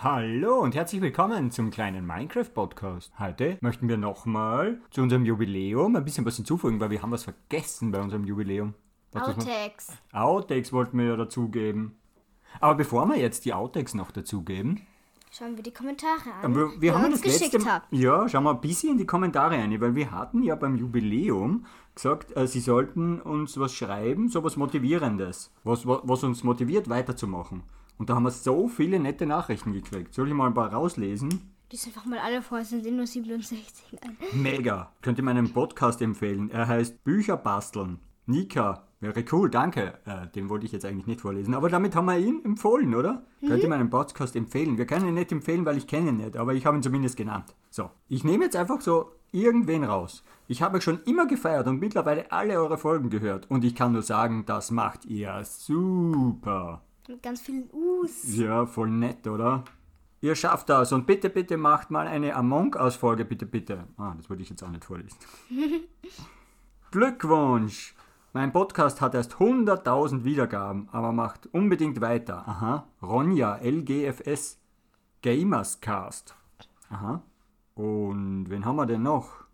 Hallo und herzlich willkommen zum kleinen Minecraft-Podcast. Heute möchten wir nochmal zu unserem Jubiläum ein bisschen was hinzufügen, weil wir haben was vergessen bei unserem Jubiläum. Was Outtakes. Outtakes wollten wir ja dazugeben. Aber bevor wir jetzt die Outtakes noch dazugeben, Schauen wir die Kommentare an, wir, die wir ihr haben uns das letzte geschickt Mal, habt. ja, schauen wir ein bisschen in die Kommentare rein, weil wir hatten ja beim Jubiläum gesagt, äh, sie sollten uns was schreiben, so was Motivierendes, was, was uns motiviert weiterzumachen. Und da haben wir so viele nette Nachrichten gekriegt. Soll ich mal ein paar rauslesen? Die sind einfach mal alle vor, es sind nur 67 an. Mega. Könnt ihr meinen Podcast empfehlen. Er heißt Bücher basteln. Nika. Wäre cool, danke. Äh, den wollte ich jetzt eigentlich nicht vorlesen. Aber damit haben wir ihn empfohlen, oder? Könnt ihr meinen Podcast empfehlen? Wir können ihn nicht empfehlen, weil ich kenne ihn nicht, aber ich habe ihn zumindest genannt. So, ich nehme jetzt einfach so irgendwen raus. Ich habe euch schon immer gefeiert und mittlerweile alle eure Folgen gehört. Und ich kann nur sagen, das macht ihr super. Mit ganz vielen Us. Ja, voll nett, oder? Ihr schafft das und bitte, bitte macht mal eine Among Us-Folge, bitte, bitte. Ah, das wollte ich jetzt auch nicht vorlesen. Glückwunsch! Mein Podcast hat erst 100.000 Wiedergaben, aber macht unbedingt weiter. Aha. Ronja, LGFS, Gamerscast. Aha. Und wen haben wir denn noch?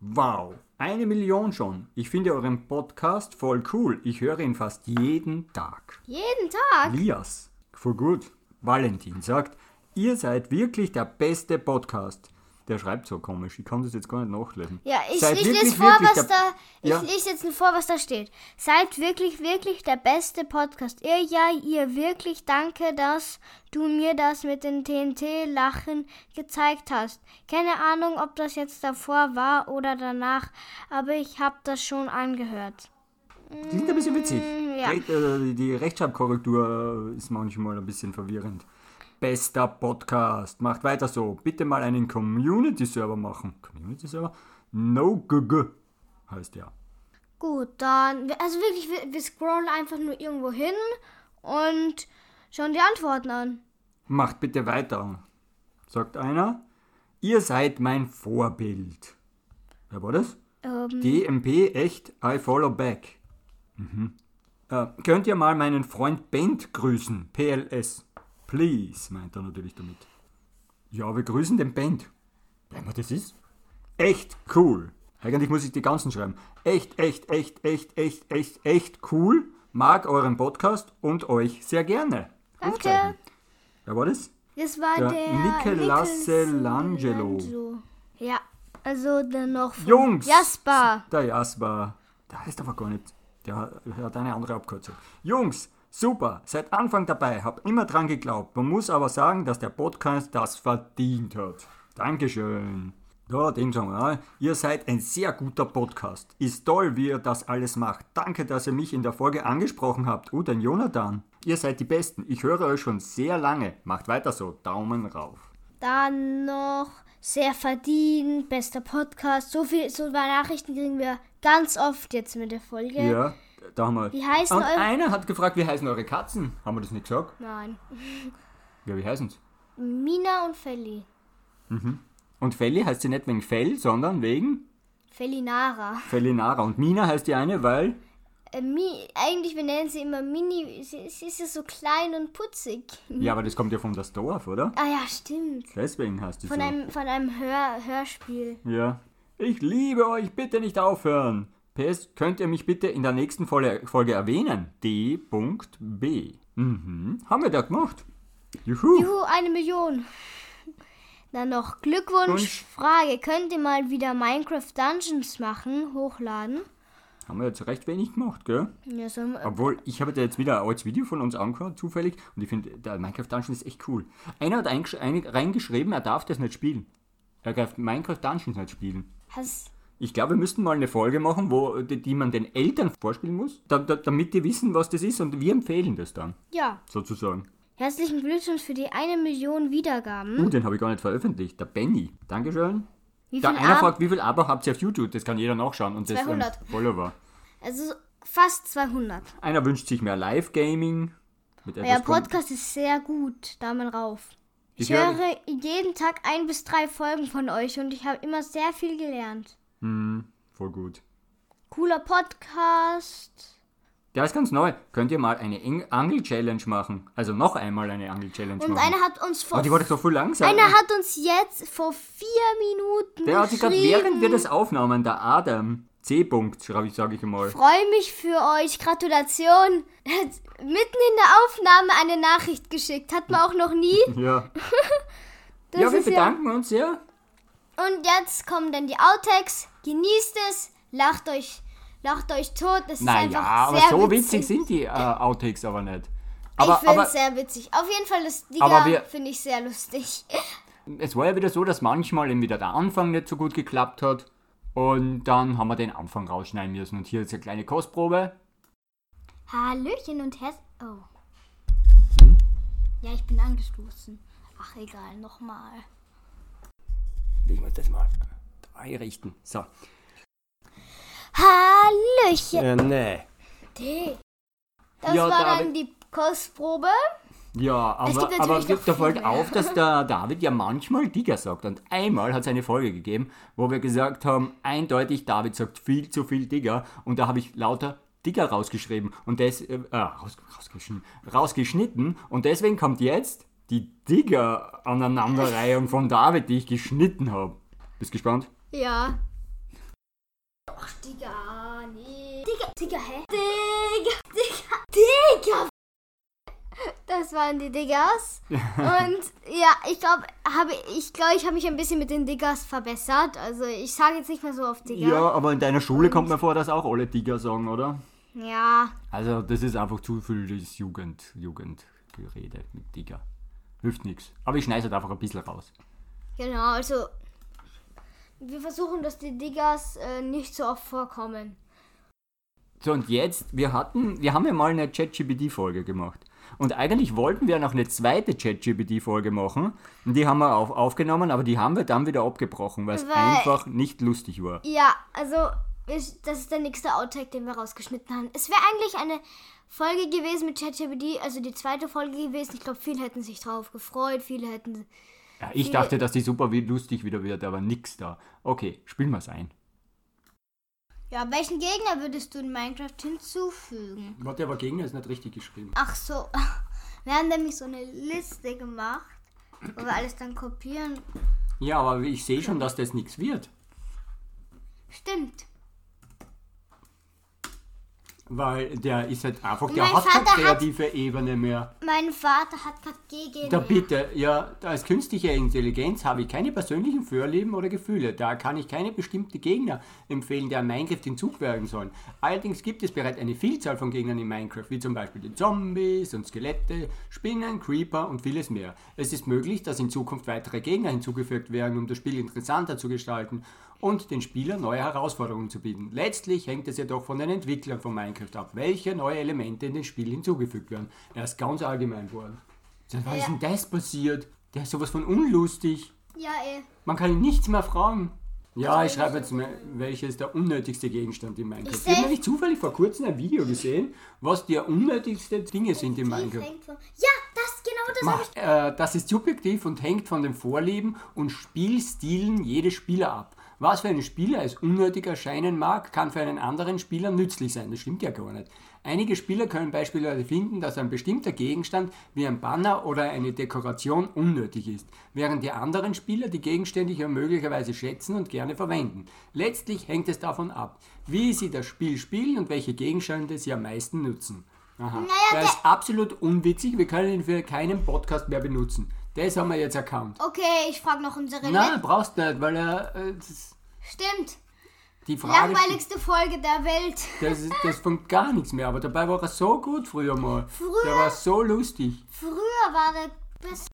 Wow, eine Million schon. Ich finde euren Podcast voll cool. Ich höre ihn fast jeden Tag. Jeden Tag. Lias, voll gut. Valentin sagt, ihr seid wirklich der beste Podcast. Der schreibt so komisch, ich kann das jetzt gar nicht nachlesen. Ja, ich, Seid lese vor, wirklich was da. Ich Ja. lese jetzt vor, was da steht. Seid wirklich, wirklich der beste Podcast. Ihr, ja, ihr wirklich danke, dass du mir das mit den TNT-Lachen gezeigt hast. Keine Ahnung, ob das jetzt davor war oder danach, aber ich habe das schon angehört. Die sind ein bisschen witzig. ja. Re äh, die Rechtschreibkorrektur ist manchmal ein bisschen verwirrend. Bester Podcast. Macht weiter so. Bitte mal einen Community-Server machen. Community-Server? No GG heißt der. Gut, dann, also wirklich, wir, wir scrollen einfach nur irgendwo hin und schauen die Antworten an. Macht bitte weiter, sagt einer. Ihr seid mein Vorbild. Wer war das? Ähm, DMP echt, I follow back. Mhm. Äh, könnt ihr mal meinen Freund Bent grüßen? PLS. Please, meint er natürlich damit. Ja, wir grüßen den Bent. Wer immer das ist? Echt cool. Eigentlich muss ich die ganzen schreiben. Echt, echt, echt, echt, echt, echt, echt cool. Mag euren Podcast und euch sehr gerne. Danke. Wer war das? Das war Der der, Michelangelo. Michelangelo. Ja, also dann noch von Jungs! Jasper. Der Jasper. Der heißt aber gar nicht. Der hat eine andere Abkürzung. Jungs, super. Seit Anfang dabei. Hab immer dran geglaubt. Man muss aber sagen, dass der Podcast das verdient hat. Dankeschön. Da, den sagen wir. ja. Ihr seid ein sehr guter Podcast. Ist toll, wie ihr das alles macht. Danke, dass ihr mich in der Folge angesprochen habt. Und den Jonathan. Ihr seid die Besten. Ich höre euch schon sehr lange. Macht weiter so. Daumen rauf. Dann noch sehr verdient, bester Podcast. So viel, so Nachrichten kriegen wir ganz oft jetzt mit der Folge. Ja, da haben wir. Wie heißen Und eure- einer hat gefragt, wie heißen eure Katzen? Haben wir das nicht gesagt? Nein. Ja, wie heißen sie? Mina und Feli. Und Felli heißt sie nicht wegen Fell, sondern wegen Felinara. Fellinara. Und Mina heißt die eine, weil. Äh, Mi, eigentlich, wir nennen sie immer Mini. Sie, sie ist ja so klein und putzig. Ja, aber das kommt ja von das Dorf, oder? Ah ja, stimmt. Deswegen heißt sie Von so. einem, von einem Hör, Hörspiel. Ja. Ich liebe euch, bitte nicht aufhören. PS, könnt ihr mich bitte in der nächsten Folge, Folge erwähnen? D.B. Mhm. Haben wir da gemacht. Juhu. Juhu, eine Million. Dann noch Glückwunsch. Wunsch. Frage, könnt ihr mal wieder Minecraft Dungeons machen, hochladen? Haben wir jetzt recht wenig gemacht, gell? Ja, so, Obwohl, ich habe da jetzt wieder ein altes Video von uns angehört, zufällig, und ich finde, der Minecraft Dungeon ist echt cool. Einer hat ein- reingeschrieben, er darf das nicht spielen. Er darf Minecraft Dungeons nicht spielen. hast, Ich glaube, wir müssten mal eine Folge machen, wo, die, die man den Eltern vorspielen muss, da, da, damit die wissen, was das ist und wir empfehlen das dann, ja. sozusagen. Herzlichen Glückwunsch für die eine Million Wiedergaben. Uh, den habe ich gar nicht veröffentlicht. Der Benny. Dankeschön. Wie Da einer Ab- fragt, wie viel Abo habt ihr auf YouTube? Das kann jeder nachschauen. Und das 200. ein Follower. Also fast 200. Einer wünscht sich mehr Live-Gaming. Euer Podcast ist sehr gut. Daumen rauf. Ich, Ich höre jeden Tag ein bis drei Folgen von euch und ich habe immer sehr viel gelernt. Hm, voll gut. Cooler Podcast. der ist ganz neu. Könnt ihr mal eine Eng- Angel-Challenge machen? Also noch einmal eine Angel-Challenge Und machen. einer hat uns vor Aber die war doch so viel langsam. einer hat uns jetzt vor vier Minuten der hat sich gerade, während wir das aufnahmen, der Adam, C-Punkt, schreibe ich, sage ich mal. freue mich für euch. Gratulation. Er hat mitten in der Aufnahme eine Nachricht geschickt. Hat man auch noch nie. Ja. Ja, wir ist ja. bedanken uns sehr. Und jetzt kommen dann die Outtakes. Genießt es. Lacht euch, lacht euch tot. Das ist Naja, einfach aber sehr so witzig. sind die äh, Outtakes aber nicht. Aber, ich finde aber es sehr witzig. Auf jeden Fall Aber wir- Digga finde ich sehr lustig. es war ja wieder so, dass manchmal eben wieder der Anfang nicht so gut geklappt hat. Und dann haben wir den Anfang rausschneiden müssen. Und hier ist eine kleine Kostprobe. Hallöchen und Herz. Oh. Hm? Ja, ich bin angestoßen. Ach, egal, nochmal. Legen wir das mal einrichten. So. Hallöchen. Äh, nee. Das Ja, war David. dann die Kostprobe. Ja, Es aber, gibt aber viel fällt mehr. auf, dass der David ja manchmal Digger sagt. Und einmal hat es eine Folge gegeben, wo wir gesagt haben, eindeutig, David sagt viel zu viel Digger. Und da habe ich lauter Digger rausgeschrieben. Und das, äh, äh, raus, rausgeschnitten, rausgeschnitten. Und deswegen kommt jetzt die Digger-Aneinanderreihung von David, die ich geschnitten habe. Bist gespannt? Ja. Ach, Digga, nee. Digga, Digga, hä? Digga, Digga, Digga. Das waren die Diggas. Und ja, ich glaube, habe ich glaube, ich habe mich ein bisschen mit den Diggas verbessert. Also ich sage jetzt nicht mehr so oft Digga. Ja, aber in deiner Schule kommt mir vor, dass auch alle Digger sagen, oder? Ja. Also das ist einfach zu viel das Jugend, Jugendgerede mit Digger. Hilft nichts. Aber ich schneide halt einfach ein bisschen raus. Genau, also wir versuchen, dass die Diggas äh, nicht so oft vorkommen. So und jetzt, wir hatten, wir haben ja mal eine ChatGPT-Folge gemacht. Und eigentlich wollten wir noch eine zweite ChatGPT-Folge machen. Und die haben wir auf, aufgenommen, aber die haben wir dann wieder abgebrochen, weil es einfach nicht lustig war. Ja, also ich, das ist der nächste Outtake, den wir rausgeschnitten haben. Es wäre eigentlich eine Folge gewesen mit ChatGPT, also die zweite Folge gewesen. Ich glaube, viele hätten sich drauf gefreut, viele hätten. Ja, ich dachte, dass die super wie lustig wieder wird, aber nix da. Okay, spielen wir es ein. Ja, welchen Gegner würdest du in Minecraft hinzufügen? Warte, aber Gegner ist nicht richtig geschrieben. Ach so, wir haben nämlich so eine Liste gemacht, wo wir alles dann kopieren. Ja, aber ich sehe schon, dass das nichts wird. Stimmt. Weil der ist halt einfach, der mein hat keine Vater hat- kreative Ebene mehr. Mein Vater hat gerade gegen. Da bitte, ja, als künstliche Intelligenz habe ich keine persönlichen Vorlieben oder Gefühle. Da kann ich keine bestimmte Gegner empfehlen, der Minecraft hinzufügen sollen. Allerdings gibt es bereits eine Vielzahl von Gegnern in Minecraft, wie zum Beispiel die Zombies und Skelette, Spinnen, Creeper und vieles mehr. Es ist möglich, dass in Zukunft weitere Gegner hinzugefügt werden, um das Spiel interessanter zu gestalten und den Spielern neue Herausforderungen zu bieten. Letztlich hängt es jedoch von den Entwicklern von Minecraft ab, welche neue Elemente in das Spiel hinzugefügt werden. Er ist ganz allgemein geworden. Seit wann ist denn das passiert? Der ist sowas von unlustig. Ja, eh. Man kann ihn nichts mehr fragen. Ja, ich schreibe jetzt mal, welches der unnötigste Gegenstand in Minecraft. Ich Ich habe nämlich zufällig vor kurzem ein Video gesehen, was die unnötigsten Dinge sind in Minecraft. Ja, das genau das habe ich. Äh, das ist subjektiv und hängt von den Vorlieben und Spielstilen jedes Spieler ab. Was für einen Spieler als unnötig erscheinen mag, kann für einen anderen Spieler nützlich sein. Das stimmt ja gar nicht. Einige Spieler können beispielsweise finden, dass ein bestimmter Gegenstand wie ein Banner oder eine Dekoration unnötig ist, während die anderen Spieler die Gegenstände ja möglicherweise schätzen und gerne verwenden. Letztlich hängt es davon ab, wie sie das Spiel spielen und welche Gegenstände sie am meisten nutzen. Aha. der ist absolut unwitzig, wir können ihn für keinen Podcast mehr benutzen. Das haben wir jetzt erkannt. Okay, ich frage noch unsere Nein, brauchst nicht, weil er äh, das, Stimmt. die Frage Langweiligste Folge der Welt. das, ist- das von gar nichts mehr, aber dabei war er so gut früher mal. Früher? Der war so lustig. Früher war der beste.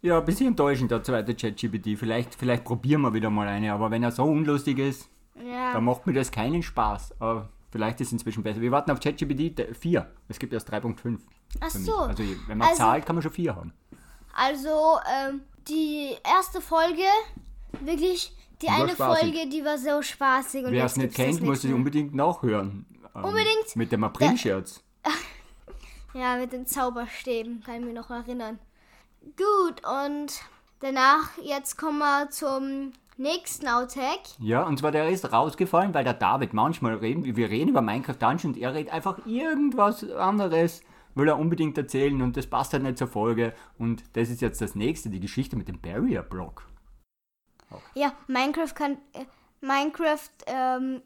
Ja, ein bisschen enttäuschend, der zweite ChatGPT. Vielleicht, vielleicht probieren wir wieder mal eine, aber wenn er so unlustig ist, Ja. dann macht mir das keinen Spaß. Aber vielleicht ist es inzwischen besser. Wir warten auf ChatGPT 4. Es gibt erst 3.5. Ach für mich. so. Also wenn man Also- zahlt, kann man schon 4 haben. Also, ähm, die erste Folge, wirklich, die war eine spaßig. Folge, die war so spaßig. Und Wer es nicht kennt, muss mehr. unbedingt nachhören. Ähm, Unbedingt. Mit dem April-Scherz. Ja, mit den Zauberstäben, kann ich mich noch erinnern. Gut, und danach, jetzt kommen wir zum nächsten Outtake. Ja, und zwar der ist rausgefallen, weil der David manchmal reden, wir reden über Minecraft Dungeons und er redet einfach irgendwas anderes, will er unbedingt erzählen und das passt halt nicht zur Folge. Und das ist jetzt das nächste, die Geschichte mit dem Barrier Block. Ja, Minecraft kann. Äh, Minecraft ähm,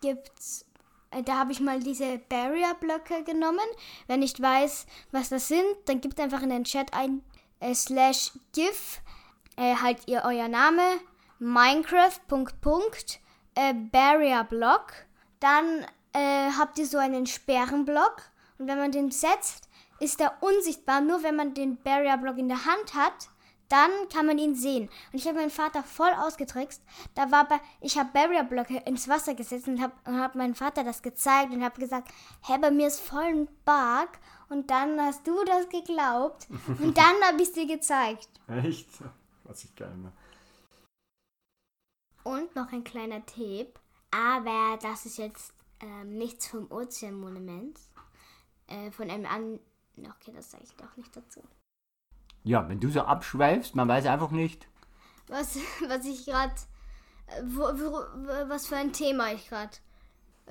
gibt's. Äh, da habe ich mal diese Barrier-Blöcke genommen. Wer nicht weiß, was das sind, dann gebt einfach in den Chat ein äh, slash gif äh, halt ihr euer Name Minecraft Punkt Punkt äh, Barrier Block. Dann habt ihr so einen Sperrenblock und wenn man den setzt, ist er unsichtbar. Nur wenn man den Barrier Block in der Hand hat, dann kann man ihn sehen. Und ich habe meinen Vater voll ausgetrickst. Da war bei, ich habe Barrier-Blöcke ins Wasser gesetzt und habe hab meinem Vater das gezeigt und habe gesagt, hä, bei mir ist voll ein Bug. Und dann hast du das geglaubt. Und dann habe ich es dir gezeigt. Echt? Was ich geil mache. Und noch ein kleiner Tipp. Aber das ist jetzt ähm, nichts vom Ozeanmonument. Äh, von einem an. Okay, das sage ich doch nicht dazu. Ja, wenn du so abschweifst, man weiß einfach nicht. Was, was ich gerade. Was für ein Thema ich gerade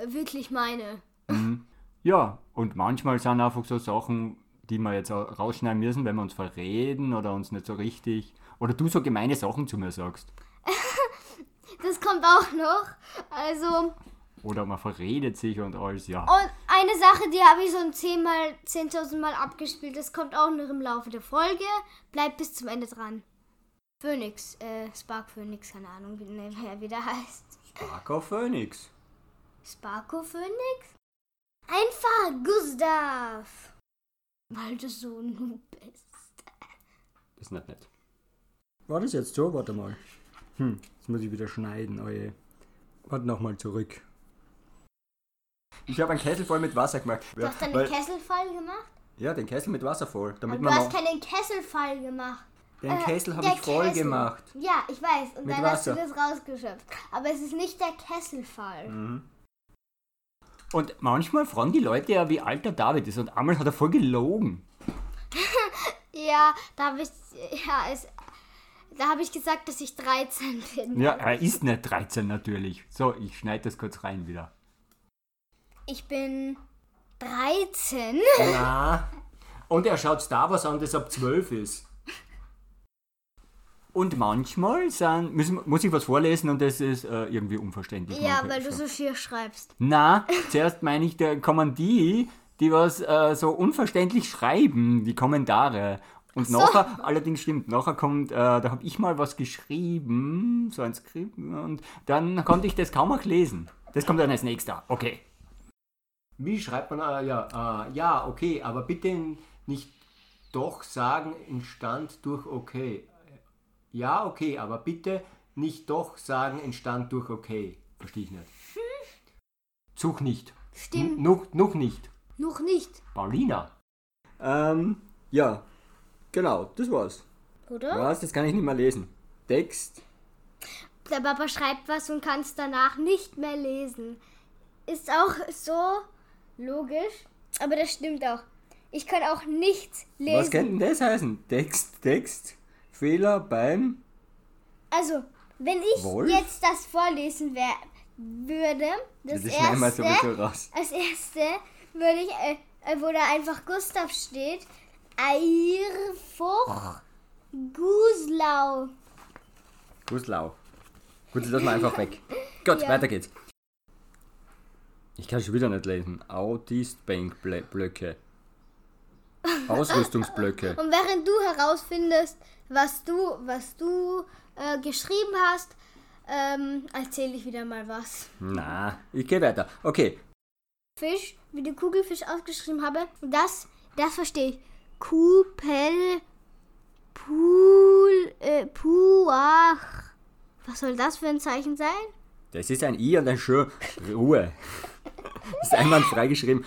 wirklich meine. Mhm. Ja, und manchmal sind einfach so Sachen, die wir jetzt rausschneiden müssen, wenn wir uns verreden oder uns nicht so richtig. Oder du so gemeine Sachen zu mir sagst. das kommt auch noch. Also. Oder man verredet sich und alles, ja. Und eine Sache, die habe ich so 10 mal, 10.000 Mal abgespielt. Das kommt auch noch im Laufe der Folge. Bleibt bis zum Ende dran. Phoenix, äh, Spark Phoenix, keine Ahnung, wie, ne, wer wieder heißt. Sparko Phoenix. Sparko Phoenix? Einfach Gustav. Weil du so ein Noob bist. Das ist nicht nett. War das jetzt so? Warte mal. Hm, jetzt muss ich wieder schneiden, oje. Warte nochmal zurück. Ich habe einen Kessel voll mit Wasser gemacht. Du hast einen Kessel voll gemacht? Ja, den Kessel mit Wasser voll. Damit Aber du hast keinen Kessel voll gemacht. Den äh, Kessel habe ich voll Kessel. gemacht. Ja, ich weiß. Und mit dann Wasser. hast du das rausgeschöpft. Aber es ist nicht der Kesselfall. Mhm. Und manchmal fragen die Leute ja, wie alt der David ist. Und einmal hat er voll gelogen. ja, da habe ich, ja, es, da habe ich gesagt, dass ich 13 bin. Ja, er ist nicht 13 natürlich. So, ich schneide das kurz rein wieder. Ich bin 13. Na. Und er schaut Star Wars an, das ab 12 ist. Und manchmal sind, müssen, muss ich was vorlesen und das ist äh, irgendwie unverständlich. Ja, weil du so viel schreibst. Na, zuerst meine ich, da kommen die, die was äh, so unverständlich schreiben, die Kommentare. Und so. nachher, allerdings stimmt, nachher kommt, äh, da habe ich mal was geschrieben, so ein Skript, und dann konnte ich das kaum noch lesen. Das kommt dann als nächster. Okay. Wie schreibt man, äh, ja, äh, ja, okay, aber bitte nicht doch sagen, entstand durch okay. Ja, okay, aber bitte nicht doch sagen, entstand durch okay. Verstehe ich nicht. Hm. Zug nicht. Stimmt. N noch, noch nicht. Noch nicht. Paulina. Ähm, ja, genau, das war's. Oder? Was? Das kann ich nicht mehr lesen. Text. Der Papa schreibt was und kann es danach nicht mehr lesen. Ist auch so logisch, aber das stimmt auch. Ich kann auch nichts lesen. Was könnte denn das heißen? Text, Text, Fehler beim. Also, wenn ich Wolf? jetzt das vorlesen wär, würde, das, das erste, raus. als erste würde ich, äh, äh, wo da einfach Gustav steht, Eirfuch. Guslau. Guslau. Gut, das lassen wir einfach weg. Gut, ja. weiter geht's. Ich kann schon wieder nicht lesen. Autist-Bank-Blöcke. Ausrüstungsblöcke. Und während du herausfindest, was du, was du äh, geschrieben hast, ähm, erzähle ich wieder mal was. Na, ich gehe weiter. Okay. Fisch, wie die Kugelfisch ausgeschrieben habe, das, das verstehe ich. Kupel, Pool, äh, Puach. Was soll das für ein Zeichen sein? Das ist ein I und ein Schö. Ruhe. Ist einwandfrei geschrieben.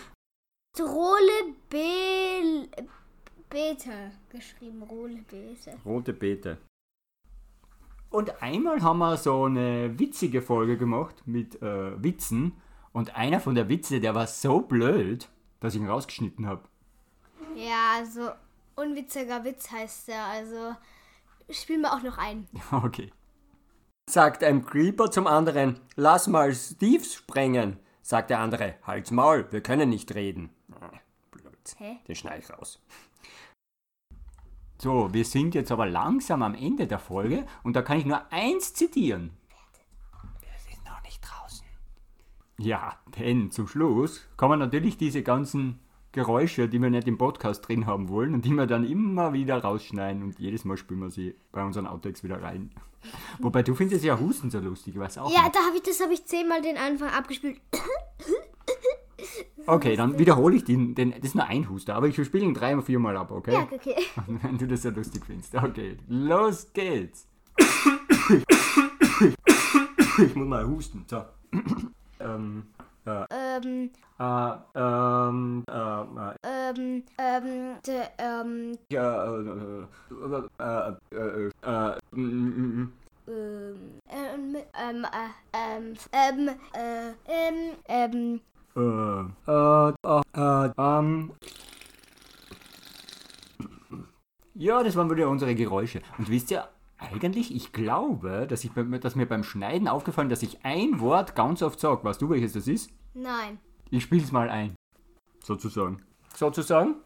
Rolle Be Beete geschrieben. Rolle Beete. Rote Beete. Und einmal haben wir so eine witzige Folge gemacht mit äh, Witzen. Und einer von der Witze, der war so blöd, dass ich ihn rausgeschnitten habe. Ja, also unwitziger Witz heißt der. Also spielen wir auch noch ein. Okay. sagt ein Creeper zum anderen, lass mal Steve sprengen. Sagt der andere, halt's Maul, wir können nicht reden. Blöd. Hä? Den schneid ich raus. So, wir sind jetzt aber langsam am Ende der Folge und da kann ich nur eins zitieren. Wir sind noch nicht draußen. Ja, denn zum Schluss kommen natürlich diese ganzen Geräusche, die wir nicht im Podcast drin haben wollen und die wir dann immer wieder rausschneiden und jedes Mal spülen wir sie bei unseren Outtakes wieder rein. Wobei du findest ja Husten so lustig, weiß auch Ja, nicht. da habe ich, das habe ich zehnmal den Anfang abgespielt. Okay, dann wiederhole ich den, den, das ist nur ein Huster, aber ich spiele ihn drei oder viermal ab, okay? Ja, okay. Wenn du das so lustig findest. Okay, los geht's. Ich muss mal husten. So. Ähm, Ähm, äh, ähm, äh, äh, ähm, ähm, de, ähm, ja, äh, äh, äh, äh, äh, ähm, ähm, ähm, äh, ähm, ähm, äh, ähm, ähm, äh, äh, äh, äh, ähm. Ja, das waren wieder unsere Geräusche. Und wisst ihr, eigentlich, ich glaube, dass, ich, dass mir beim Schneiden aufgefallen, dass ich ein Wort ganz oft sage. Weißt du, welches das ist? Nein. Ich spiel's mal ein. Sozusagen. Sozusagen?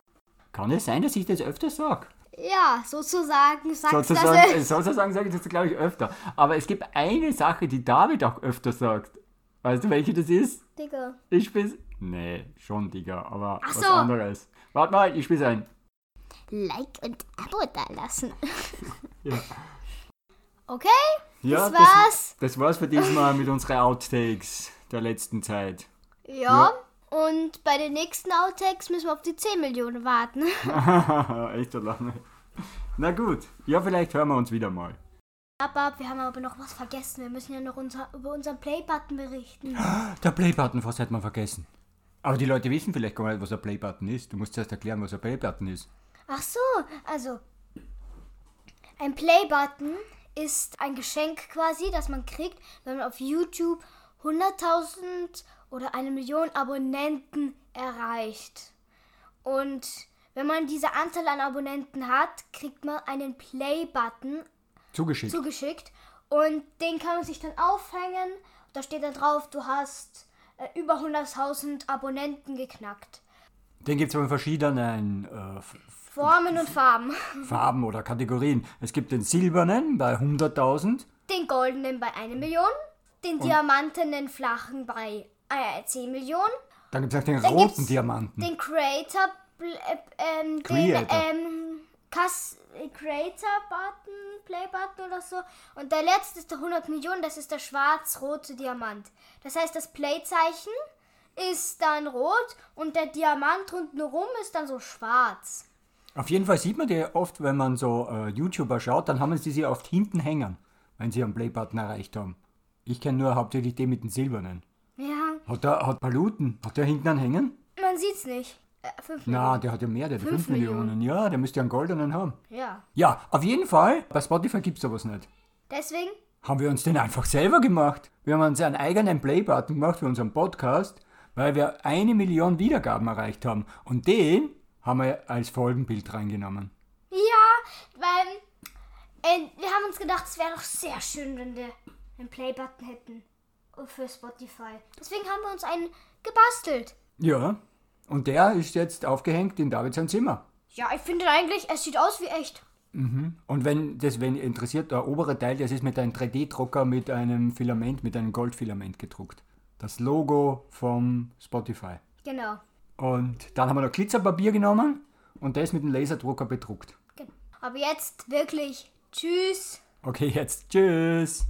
Kann es sein, dass ich das öfter sag? Ja, sozusagen sagst du Sozusagen, das. äh, sozusagen sage ich das, glaube ich, öfter. Aber es gibt eine Sache, die David auch öfter sagt. Weißt du, welche das ist? Digga. Ich spiel's. Nee, schon, Digga, aber Ach was so. anderes. Warte mal, ich spiel's ein. Like und Abo da lassen. Ja. Okay, Ja, das war's. Das, das war's für diesmal mit unseren Outtakes der letzten Zeit. Ja. Und bei den nächsten Outtakes müssen wir auf die 10 Millionen warten. Echt so lange. Na gut, ja, vielleicht hören wir uns wieder mal. Aber wir haben aber noch was vergessen. Wir müssen ja noch unser, über unseren Play-Button berichten. Der Playbutton, fast hätte man vergessen. Aber die Leute wissen vielleicht gar nicht, was ein Playbutton ist. Du musst zuerst erklären, was ein Playbutton ist. Ach so, also ein Play-Button ist ein Geschenk quasi, das man kriegt, wenn man auf YouTube 100.000 oder eine Million Abonnenten erreicht. Und wenn man diese Anzahl an Abonnenten hat, kriegt man einen Play-Button Zugeschickt. zugeschickt und den kann man sich dann aufhängen. Da steht dann drauf, du hast äh, über 100.000 Abonnenten geknackt. Den gibt es in verschiedenen äh, Formen und Farben. Farben oder Kategorien. Es gibt den silbernen bei 100.000. Den goldenen bei 1 Million, den diamantenen flachen bei äh, 10 Millionen, Dann gibt es auch den Dann roten gibt's Diamanten. den Creator, äh, ähm, Creator. den ähm, Kas äh, Creator Button, Play Button oder so. Und der letzte ist der 100 Millionen, das ist der schwarz-rote Diamant. Das heißt, das Play-Zeichen ist dann rot und der Diamant rundherum ist dann so schwarz. Auf jeden Fall sieht man die oft, wenn man so äh, YouTuber schaut, dann haben sie sie oft hinten hängen, wenn sie einen Playbutton erreicht haben. Ich kenne nur hauptsächlich den mit den silbernen. Hat der hat Paluten? Hat der hinten einen hängen? man sieht's nicht. Äh, 5 Na, der hat ja mehr, der hat 5 Fünf Millionen. Ja, der müsste ja einen goldenen haben. Ja. Ja, auf jeden Fall, bei Spotify gibt es sowas nicht. Deswegen Haben wir uns den einfach selber gemacht. Wir haben uns einen eigenen Playbutton gemacht für unseren Podcast, weil wir eine Million Wiedergaben erreicht haben. Und den haben wir als Folgenbild reingenommen. Ja, weil äh, wir haben uns gedacht, es wäre doch sehr schön, wenn wir einen Play-Button hätten für Spotify. Deswegen haben wir uns einen gebastelt. Ja, und der ist jetzt aufgehängt in Davids sein Zimmer. Ja, ich finde eigentlich, es sieht aus wie echt. Und wenn das wenn interessiert, der obere Teil, das ist mit einem 3D-Drucker mit einem Filament, mit einem Goldfilament gedruckt. Das Logo vom Spotify. Genau. Und dann haben wir noch Glitzerpapier genommen und das mit dem Laserdrucker bedruckt. genau. Aber jetzt wirklich, tschüss. Okay, jetzt tschüss.